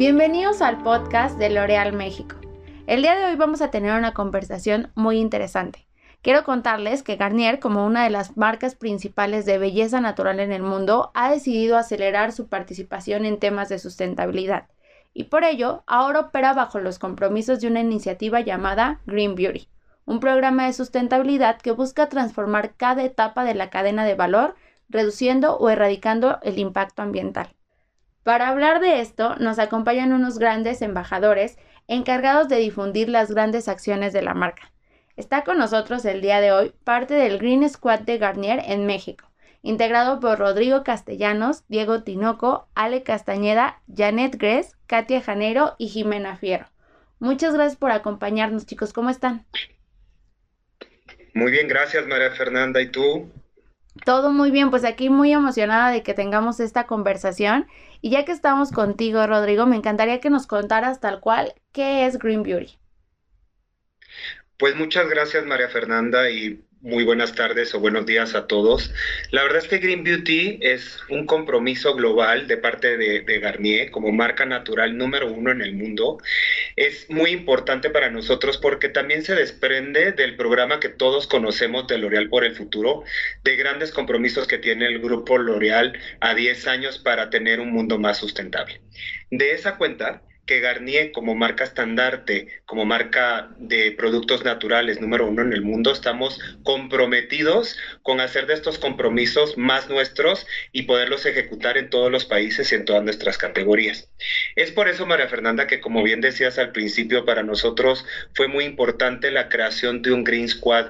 Bienvenidos al podcast de L'Oreal México. El día de hoy vamos a tener una conversación muy interesante. Quiero contarles que Garnier, como una de las marcas principales de belleza natural en el mundo, ha decidido acelerar su participación en temas de sustentabilidad y por ello ahora opera bajo los compromisos de una iniciativa llamada Green Beauty, un programa de sustentabilidad que busca transformar cada etapa de la cadena de valor, reduciendo o erradicando el impacto ambiental. Para hablar de esto, nos acompañan unos grandes embajadores encargados de difundir las grandes acciones de la marca. Está con nosotros el día de hoy parte del Green Squad de Garnier en México integrado por Rodrigo Castellanos, Diego Tinoco, Ale Castañeda, Janet Gres, Katia Janeiro y Jimena Fierro. Muchas gracias por acompañarnos, chicos. ¿Cómo están? Muy bien, gracias María Fernanda. ¿Y tú? Todo muy bien, pues aquí muy emocionada de que tengamos esta conversación. Y ya que estamos contigo, Rodrigo, me encantaría que nos contaras tal cual qué es Green Beauty. Pues muchas gracias María Fernanda y muy buenas tardes o buenos días a todos. La verdad es que Green Beauty es un compromiso global de parte de, Garnier como marca natural número uno en el mundo. Es muy importante para nosotros porque también se desprende del programa que todos conocemos de L'Oreal por el futuro, de grandes compromisos que tiene el grupo L'Oreal a 10 años para tener un mundo más sustentable. De esa cuenta, que Garnier como marca estandarte, como marca de productos naturales número uno en el mundo, estamos comprometidos con hacer de estos compromisos más nuestros y poderlos ejecutar en todos los países y en todas nuestras categorías. Es por eso, María Fernanda, que como bien decías al principio, para nosotros fue muy importante la creación de un Green Squad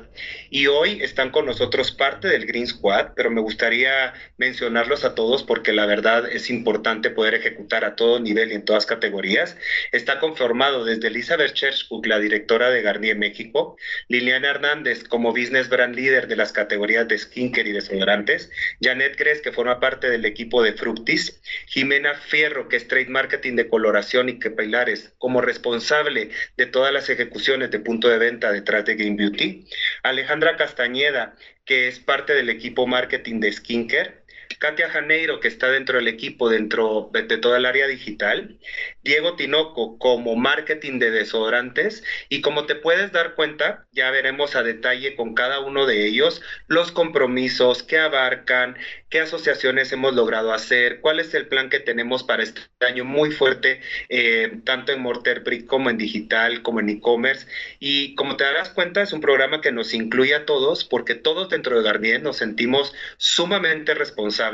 y hoy están con nosotros parte del Green Squad, pero me gustaría mencionarlos a todos porque la verdad es importante poder ejecutar a todo nivel y en todas categorías está conformado desde Elizabeth Churchcook, la directora de Garnier México, Liliana Hernández como Business Brand Leader de las categorías de skincare y desodorantes, Janet Gres, que forma parte del equipo de Fructis, Jimena Fierro, que es Trade Marketing de coloración y que Pilares, como responsable de todas las ejecuciones de punto de venta detrás de Green Beauty, Alejandra Castañeda, que es parte del equipo marketing de skincare, Katia Janeiro, que está dentro del equipo, dentro de toda el área digital, Diego Tinoco como marketing de desodorantes y como te puedes dar cuenta, ya veremos a detalle con cada uno de ellos los compromisos que abarcan, qué asociaciones hemos logrado hacer, cuál es el plan que tenemos para este año muy fuerte, eh, tanto en Mortar Brick como en digital, como en e-commerce. Y como te darás cuenta, es un programa que nos incluye a todos porque todos dentro de Garnier nos sentimos sumamente responsables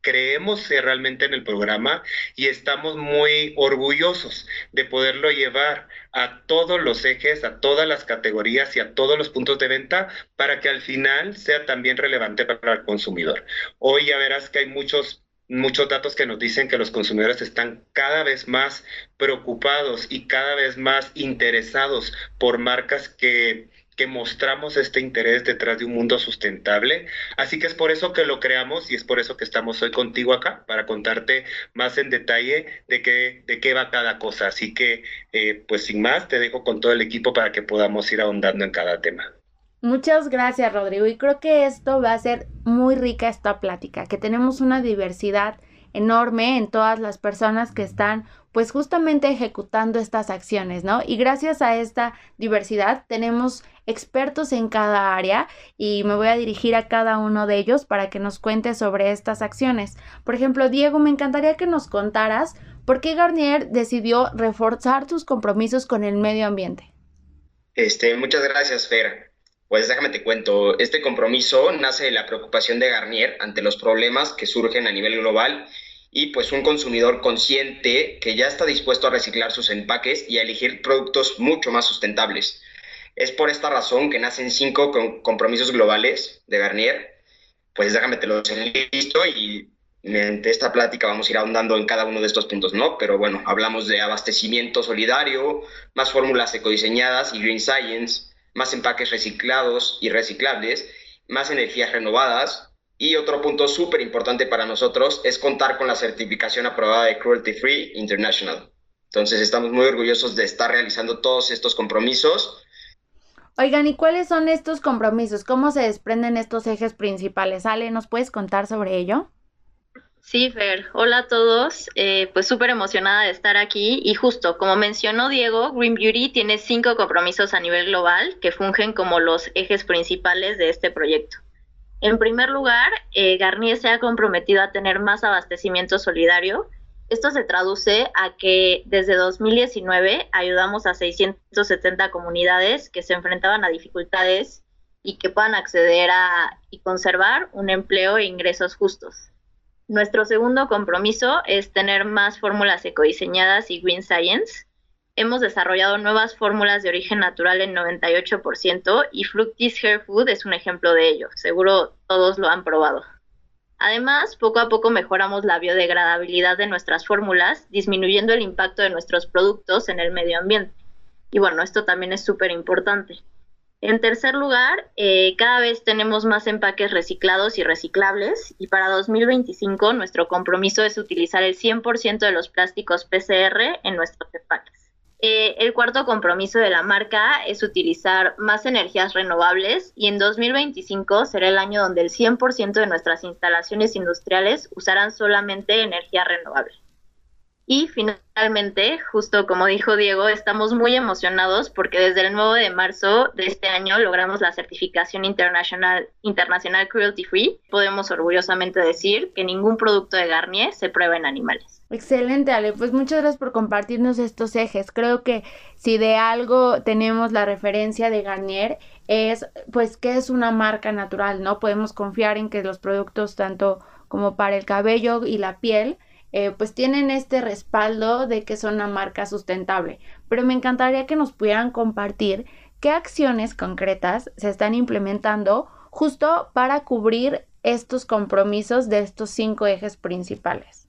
creemos realmente en el programa y estamos muy orgullosos de poderlo llevar a todos los ejes, a todas las categorías y a todos los puntos de venta para que al final sea también relevante para el consumidor. Hoy ya verás que hay muchos muchos datos que nos dicen que los consumidores están cada vez más preocupados y cada vez más interesados por marcas que que mostramos este interés detrás de un mundo sustentable. Así que es por eso que lo creamos y es por eso que estamos hoy contigo acá, para contarte más en detalle de qué, de qué va cada cosa. Así que, eh, pues sin más, te dejo con todo el equipo para que podamos ir ahondando en cada tema. Muchas gracias, Rodrigo. Y creo que esto va a ser muy rica esta plática, que tenemos una diversidad enorme en todas las personas que están pues justamente ejecutando estas acciones, ¿no? Y gracias a esta diversidad tenemos expertos en cada área y me voy a dirigir a cada uno de ellos para que nos cuente sobre estas acciones. Por ejemplo, Diego, me encantaría que nos contaras por qué Garnier decidió reforzar sus compromisos con el medio ambiente. Este, muchas gracias, Fer. Pues déjame te cuento, este compromiso nace de la preocupación de Garnier ante los problemas que surgen a nivel global y pues un consumidor consciente que ya está dispuesto a reciclar sus empaques y a elegir productos mucho más sustentables. Es por esta razón que nacen cinco compromisos globales de Garnier. Pues déjame te los listo y mediante esta plática vamos a ir ahondando en cada uno de estos puntos, ¿no? Pero bueno, hablamos de abastecimiento solidario, más fórmulas ecodiseñadas y green science, más empaques reciclados y reciclables, más energías renovadas. Y otro punto súper importante para nosotros es contar con la certificación aprobada de Cruelty Free International. Entonces estamos muy orgullosos de estar realizando todos estos compromisos. Oigan, ¿y cuáles son estos compromisos? ¿Cómo se desprenden estos ejes principales? Ale, ¿nos puedes contar sobre ello? Sí, Fer. Hola a todos. Eh, pues súper emocionada de estar aquí. Y justo, como mencionó Diego, Green Beauty tiene cinco compromisos a nivel global que fungen como los ejes principales de este proyecto. En primer lugar, eh, Garnier se ha comprometido a tener más abastecimiento solidario. Esto se traduce a que desde 2019 ayudamos a 670 comunidades que se enfrentaban a dificultades y que puedan acceder a y conservar un empleo e ingresos justos. Nuestro segundo compromiso es tener más fórmulas ecodiseñadas y Green Science. Hemos desarrollado nuevas fórmulas de origen natural en 98% y Fructis Hair Food es un ejemplo de ello. Seguro todos lo han probado. Además, poco a poco mejoramos la biodegradabilidad de nuestras fórmulas, disminuyendo el impacto de nuestros productos en el medio ambiente. Y bueno, esto también es súper importante. En tercer lugar, eh, cada vez tenemos más empaques reciclados y reciclables y para 2025 nuestro compromiso es utilizar el 100% de los plásticos PCR en nuestros empaques. Eh, el cuarto compromiso de la marca es utilizar más energías renovables y en 2025 será el año donde el 100% de nuestras instalaciones industriales usarán solamente energía renovable. Y finalmente, justo como dijo Diego, estamos muy emocionados porque desde el 9 de marzo de este año logramos la certificación internacional, internacional cruelty free. Podemos orgullosamente decir que ningún producto de Garnier se prueba en animales. Excelente, Ale. Pues muchas gracias por compartirnos estos ejes. Creo que si de algo tenemos la referencia de Garnier es pues que es una marca natural, ¿no? Podemos confiar en que los productos tanto como para el cabello y la piel eh, pues tienen este respaldo de que son una marca sustentable. Pero me encantaría que nos pudieran compartir qué acciones concretas se están implementando justo para cubrir estos compromisos de estos cinco ejes principales.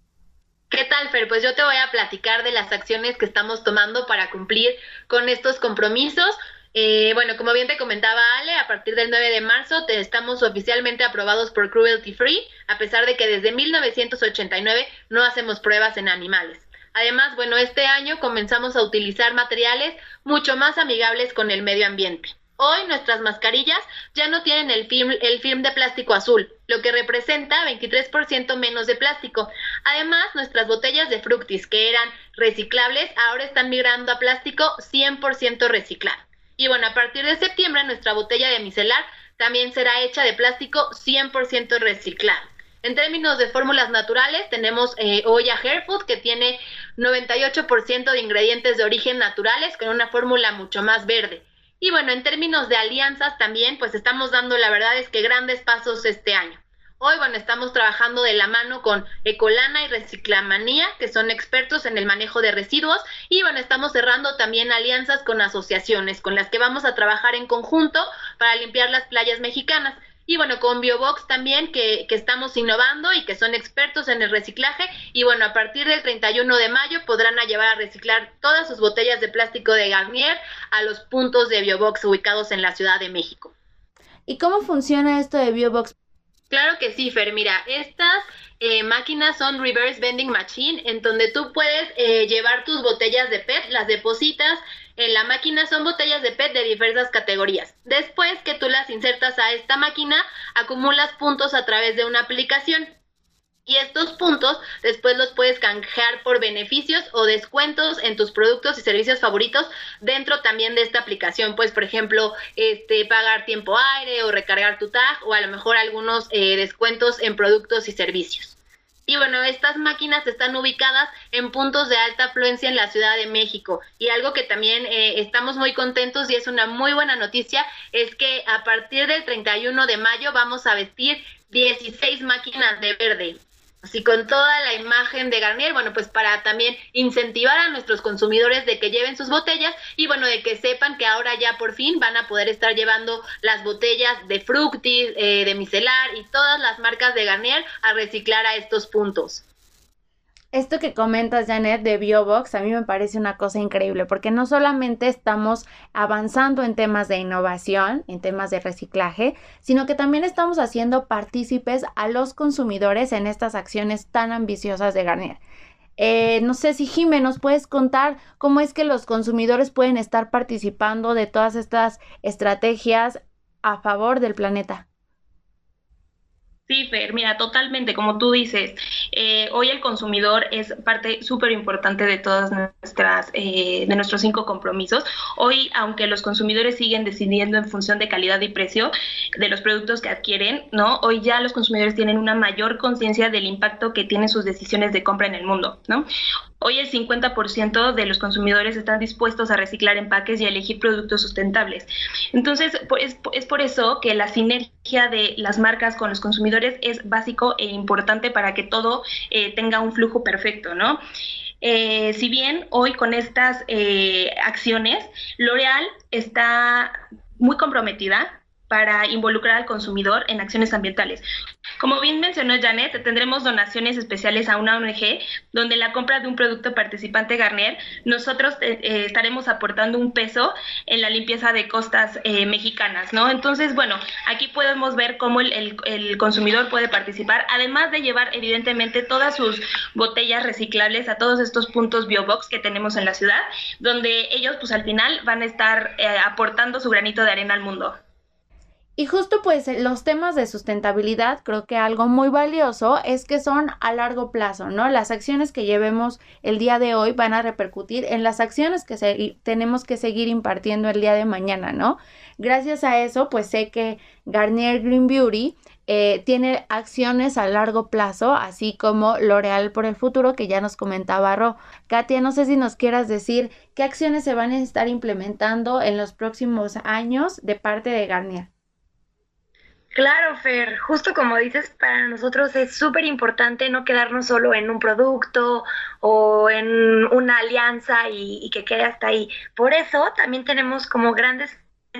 ¿Qué tal, Fer? Pues yo te voy a platicar de las acciones que estamos tomando para cumplir con estos compromisos. Eh, bueno, como bien te comentaba Ale, a partir del 9 de marzo estamos oficialmente aprobados por Cruelty Free, a pesar de que desde 1989 no hacemos pruebas en animales. Además, bueno, este año comenzamos a utilizar materiales mucho más amigables con el medio ambiente. Hoy nuestras mascarillas ya no tienen el film, el film de plástico azul, lo que representa 23% menos de plástico. Además, nuestras botellas de fructis, que eran reciclables, ahora están migrando a plástico 100% reciclado. Y bueno, a partir de septiembre nuestra botella de micelar también será hecha de plástico 100% reciclado. En términos de fórmulas naturales, tenemos eh, Oya Hairfood, que tiene 98% de ingredientes de origen naturales, con una fórmula mucho más verde. Y bueno, en términos de alianzas también, pues estamos dando, la verdad es que grandes pasos este año. Hoy, bueno, estamos trabajando de la mano con Ecolana y Reciclamanía, que son expertos en el manejo de residuos. Y bueno, estamos cerrando también alianzas con asociaciones con las que vamos a trabajar en conjunto para limpiar las playas mexicanas. Y bueno, con Biobox también, que, que, estamos innovando y que son expertos en el reciclaje. Y bueno, a partir del 31 de mayo podrán llevar a reciclar todas sus botellas de plástico de Garnier a los puntos de Biobox ubicados en la Ciudad de México. ¿Y cómo funciona esto de Biobox? Claro que sí, Fer. Mira, estas eh, máquinas son reverse vending machine, en donde tú puedes eh, llevar tus botellas de PET, las depositas en la máquina, son botellas de PET de diversas categorías. Después que tú las insertas a esta máquina, acumulas puntos a través de una aplicación. Y estos puntos después los puedes canjear por beneficios o descuentos en tus productos y servicios favoritos dentro también de esta aplicación. Pues, por ejemplo, este, pagar tiempo aire o recargar tu tag o a lo mejor algunos eh, descuentos en productos y servicios. Y bueno, estas máquinas están ubicadas en puntos de alta afluencia en la Ciudad de México. Y algo que también eh, estamos muy contentos y es una muy buena noticia es que a partir del 31 de mayo vamos a vestir 16 máquinas de verde así con toda la imagen de Garnier, bueno, pues para también incentivar a nuestros consumidores de que lleven sus botellas y bueno, de que sepan que ahora ya por fin van a poder estar llevando las botellas de Fructis, eh, de Micelar y todas las marcas de Garnier a reciclar a estos puntos. Esto que comentas, Janet, de BioBox, a mí me parece una cosa increíble, porque no solamente estamos avanzando en temas de innovación, en temas de reciclaje, sino que también estamos haciendo partícipes a los consumidores en estas acciones tan ambiciosas de Garnier. Eh, no sé si Jimé nos puedes contar cómo es que los consumidores pueden estar participando de todas estas estrategias a favor del planeta. Sí, Fer, mira, totalmente, como tú dices, Eh, hoy el consumidor es parte súper importante de todas nuestras, eh, de nuestros cinco compromisos. Hoy, aunque los consumidores siguen decidiendo en función de calidad y precio de los productos que adquieren, ¿no? Hoy ya los consumidores tienen una mayor conciencia del impacto que tienen sus decisiones de compra en el mundo, ¿no? Hoy el 50% de los consumidores están dispuestos a reciclar empaques y a elegir productos sustentables. Entonces, es, por eso que la sinergia de las marcas con los consumidores es básico e importante para que todo eh, tenga un flujo perfecto, ¿no? Eh, si bien hoy con estas eh, acciones, L'Oreal está muy comprometida para involucrar al consumidor en acciones ambientales. Como bien mencionó Janet, tendremos donaciones especiales a una ONG donde la compra de un producto participante Garnier, nosotros eh, eh, estaremos aportando un peso en la limpieza de costas eh, mexicanas, ¿no? Entonces, bueno, aquí podemos ver cómo el, el, consumidor puede participar, además de llevar evidentemente todas sus botellas reciclables a todos estos puntos Biobox que tenemos en la ciudad, donde ellos pues al final van a estar aportando su granito de arena al mundo. Y justo pues eh, los temas de sustentabilidad, creo que algo muy valioso es que son a largo plazo, ¿no? Las acciones que llevemos el día de hoy van a repercutir en las acciones que tenemos que seguir impartiendo el día de mañana, ¿no? Gracias a eso, pues sé que Garnier Green Beauty eh, tiene acciones a largo plazo, así como L'Oreal por el futuro, que ya nos comentaba Ro. Katia, no sé si nos quieras decir qué acciones se van a estar implementando en los próximos años de parte de Garnier. Claro, Fer, justo como dices, para nosotros es súper importante no quedarnos solo en un producto o en una alianza y, que quede hasta ahí. Por eso también tenemos como grandes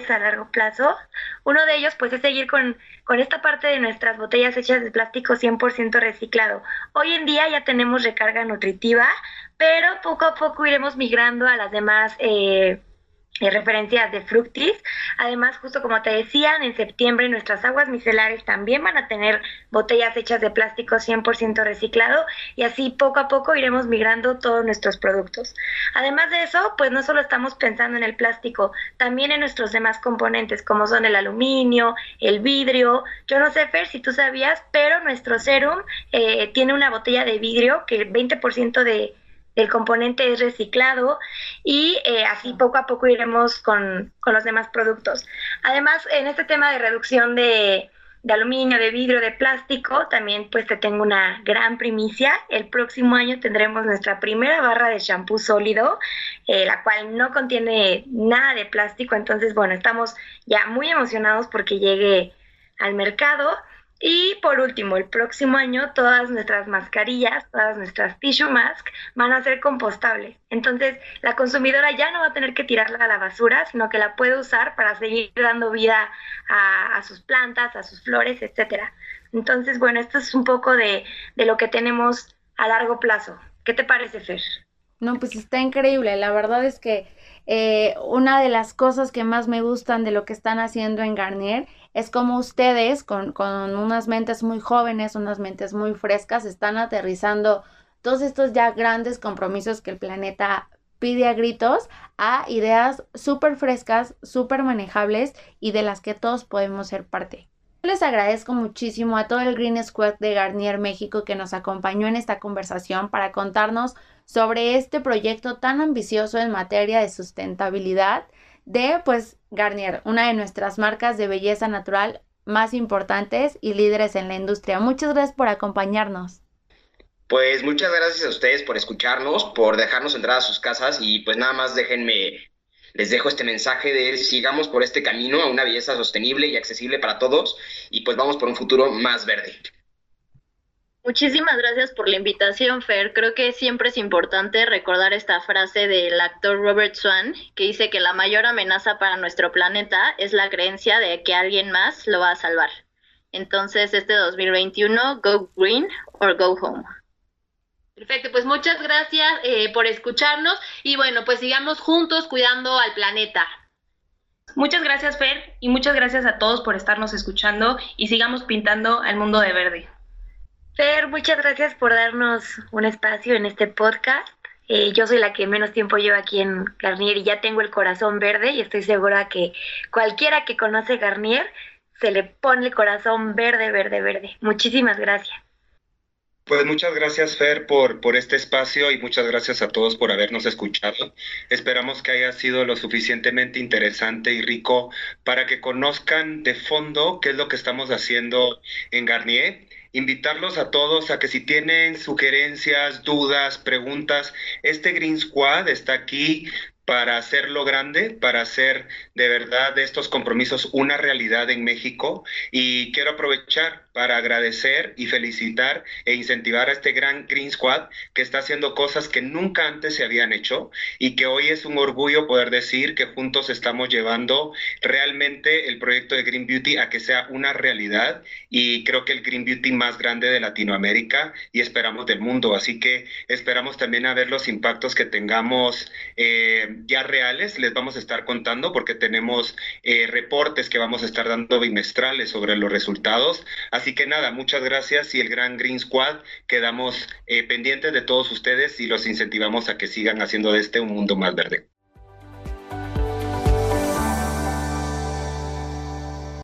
a largo plazo. Uno de ellos pues es seguir con, con esta parte de nuestras botellas hechas de plástico 100% reciclado. Hoy en día ya tenemos recarga nutritiva, pero poco a poco iremos migrando a las demás eh, referencias de Fructis. Además, justo como te decían, en septiembre nuestras aguas micelares también van a tener botellas hechas de plástico 100% reciclado y así poco a poco iremos migrando todos nuestros productos. Además de eso, pues no solo estamos pensando en el plástico, también en nuestros demás componentes como son el aluminio, el vidrio. Yo no sé, Fer, si tú sabías, pero nuestro serum eh, tiene una botella de vidrio que el 20% de el componente es reciclado y eh, así poco a poco iremos con, con, los demás productos. Además, en este tema de reducción de, de, aluminio, de vidrio, de plástico, también pues te tengo una gran primicia. El próximo año tendremos nuestra primera barra de shampoo sólido, eh, la cual no contiene nada de plástico. Entonces, bueno, estamos ya muy emocionados porque llegue al mercado. Y por último, el próximo año todas nuestras mascarillas, todas nuestras tissue mask van a ser compostables. Entonces, la consumidora ya no va a tener que tirarla a la basura, sino que la puede usar para seguir dando vida a, sus plantas, a sus flores, etcétera. Entonces, bueno, esto es un poco de, lo que tenemos a largo plazo. ¿Qué te parece, Fer? No, pues está increíble. La verdad es que eh, una de las cosas que más me gustan de lo que están haciendo en Garnier es como ustedes, con, con unas mentes muy jóvenes, unas mentes muy frescas, están aterrizando todos estos ya grandes compromisos que el planeta pide a gritos a ideas súper frescas, súper manejables y de las que todos podemos ser parte. Les agradezco muchísimo a todo el Green Squad de Garnier México que nos acompañó en esta conversación para contarnos sobre este proyecto tan ambicioso en materia de sustentabilidad de pues Garnier, una de nuestras marcas de belleza natural más importantes y líderes en la industria. Muchas gracias por acompañarnos. Pues muchas gracias a ustedes por escucharnos, por dejarnos entrar a sus casas y pues nada más déjenme, les dejo este mensaje de sigamos por este camino a una belleza sostenible y accesible para todos y pues vamos por un futuro más verde. Muchísimas gracias por la invitación, Fer. Creo que siempre es importante recordar esta frase del actor Robert Swan, que dice que la mayor amenaza para nuestro planeta es la creencia de que alguien más lo va a salvar. Entonces, este 2021, go green or go home. Perfecto, pues muchas gracias eh, por escucharnos y bueno, pues sigamos juntos cuidando al planeta. Muchas gracias, Fer, y muchas gracias a todos por estarnos escuchando y sigamos pintando al mundo de verde. Fer, muchas gracias por darnos un espacio en este podcast. Eh, yo soy la que menos tiempo lleva aquí en Garnier y ya tengo el corazón verde y estoy segura que cualquiera que conoce Garnier se le pone el corazón verde, verde, verde. Muchísimas gracias. Pues muchas gracias, Fer, por, por este espacio y muchas gracias a todos por habernos escuchado. Esperamos que haya sido lo suficientemente interesante y rico para que conozcan de fondo qué es lo que estamos haciendo en Garnier invitarlos a todos a que si tienen sugerencias, dudas, preguntas, este Green Squad está aquí para hacerlo grande, para hacer de verdad estos compromisos una realidad en México. Y quiero aprovechar para agradecer y felicitar e incentivar a este gran Green Squad que está haciendo cosas que nunca antes se habían hecho y que hoy es un orgullo poder decir que juntos estamos llevando realmente el proyecto de Green Beauty a que sea una realidad y creo que el Green Beauty más grande de Latinoamérica y esperamos del mundo. Así que esperamos también a ver los impactos que tengamos eh, ya reales. Les vamos a estar contando porque tenemos eh, reportes que vamos a estar dando bimestrales sobre los resultados. Así que nada, muchas gracias y el gran Green Squad quedamos eh, pendientes de todos ustedes y los incentivamos a que sigan haciendo de este un mundo más verde.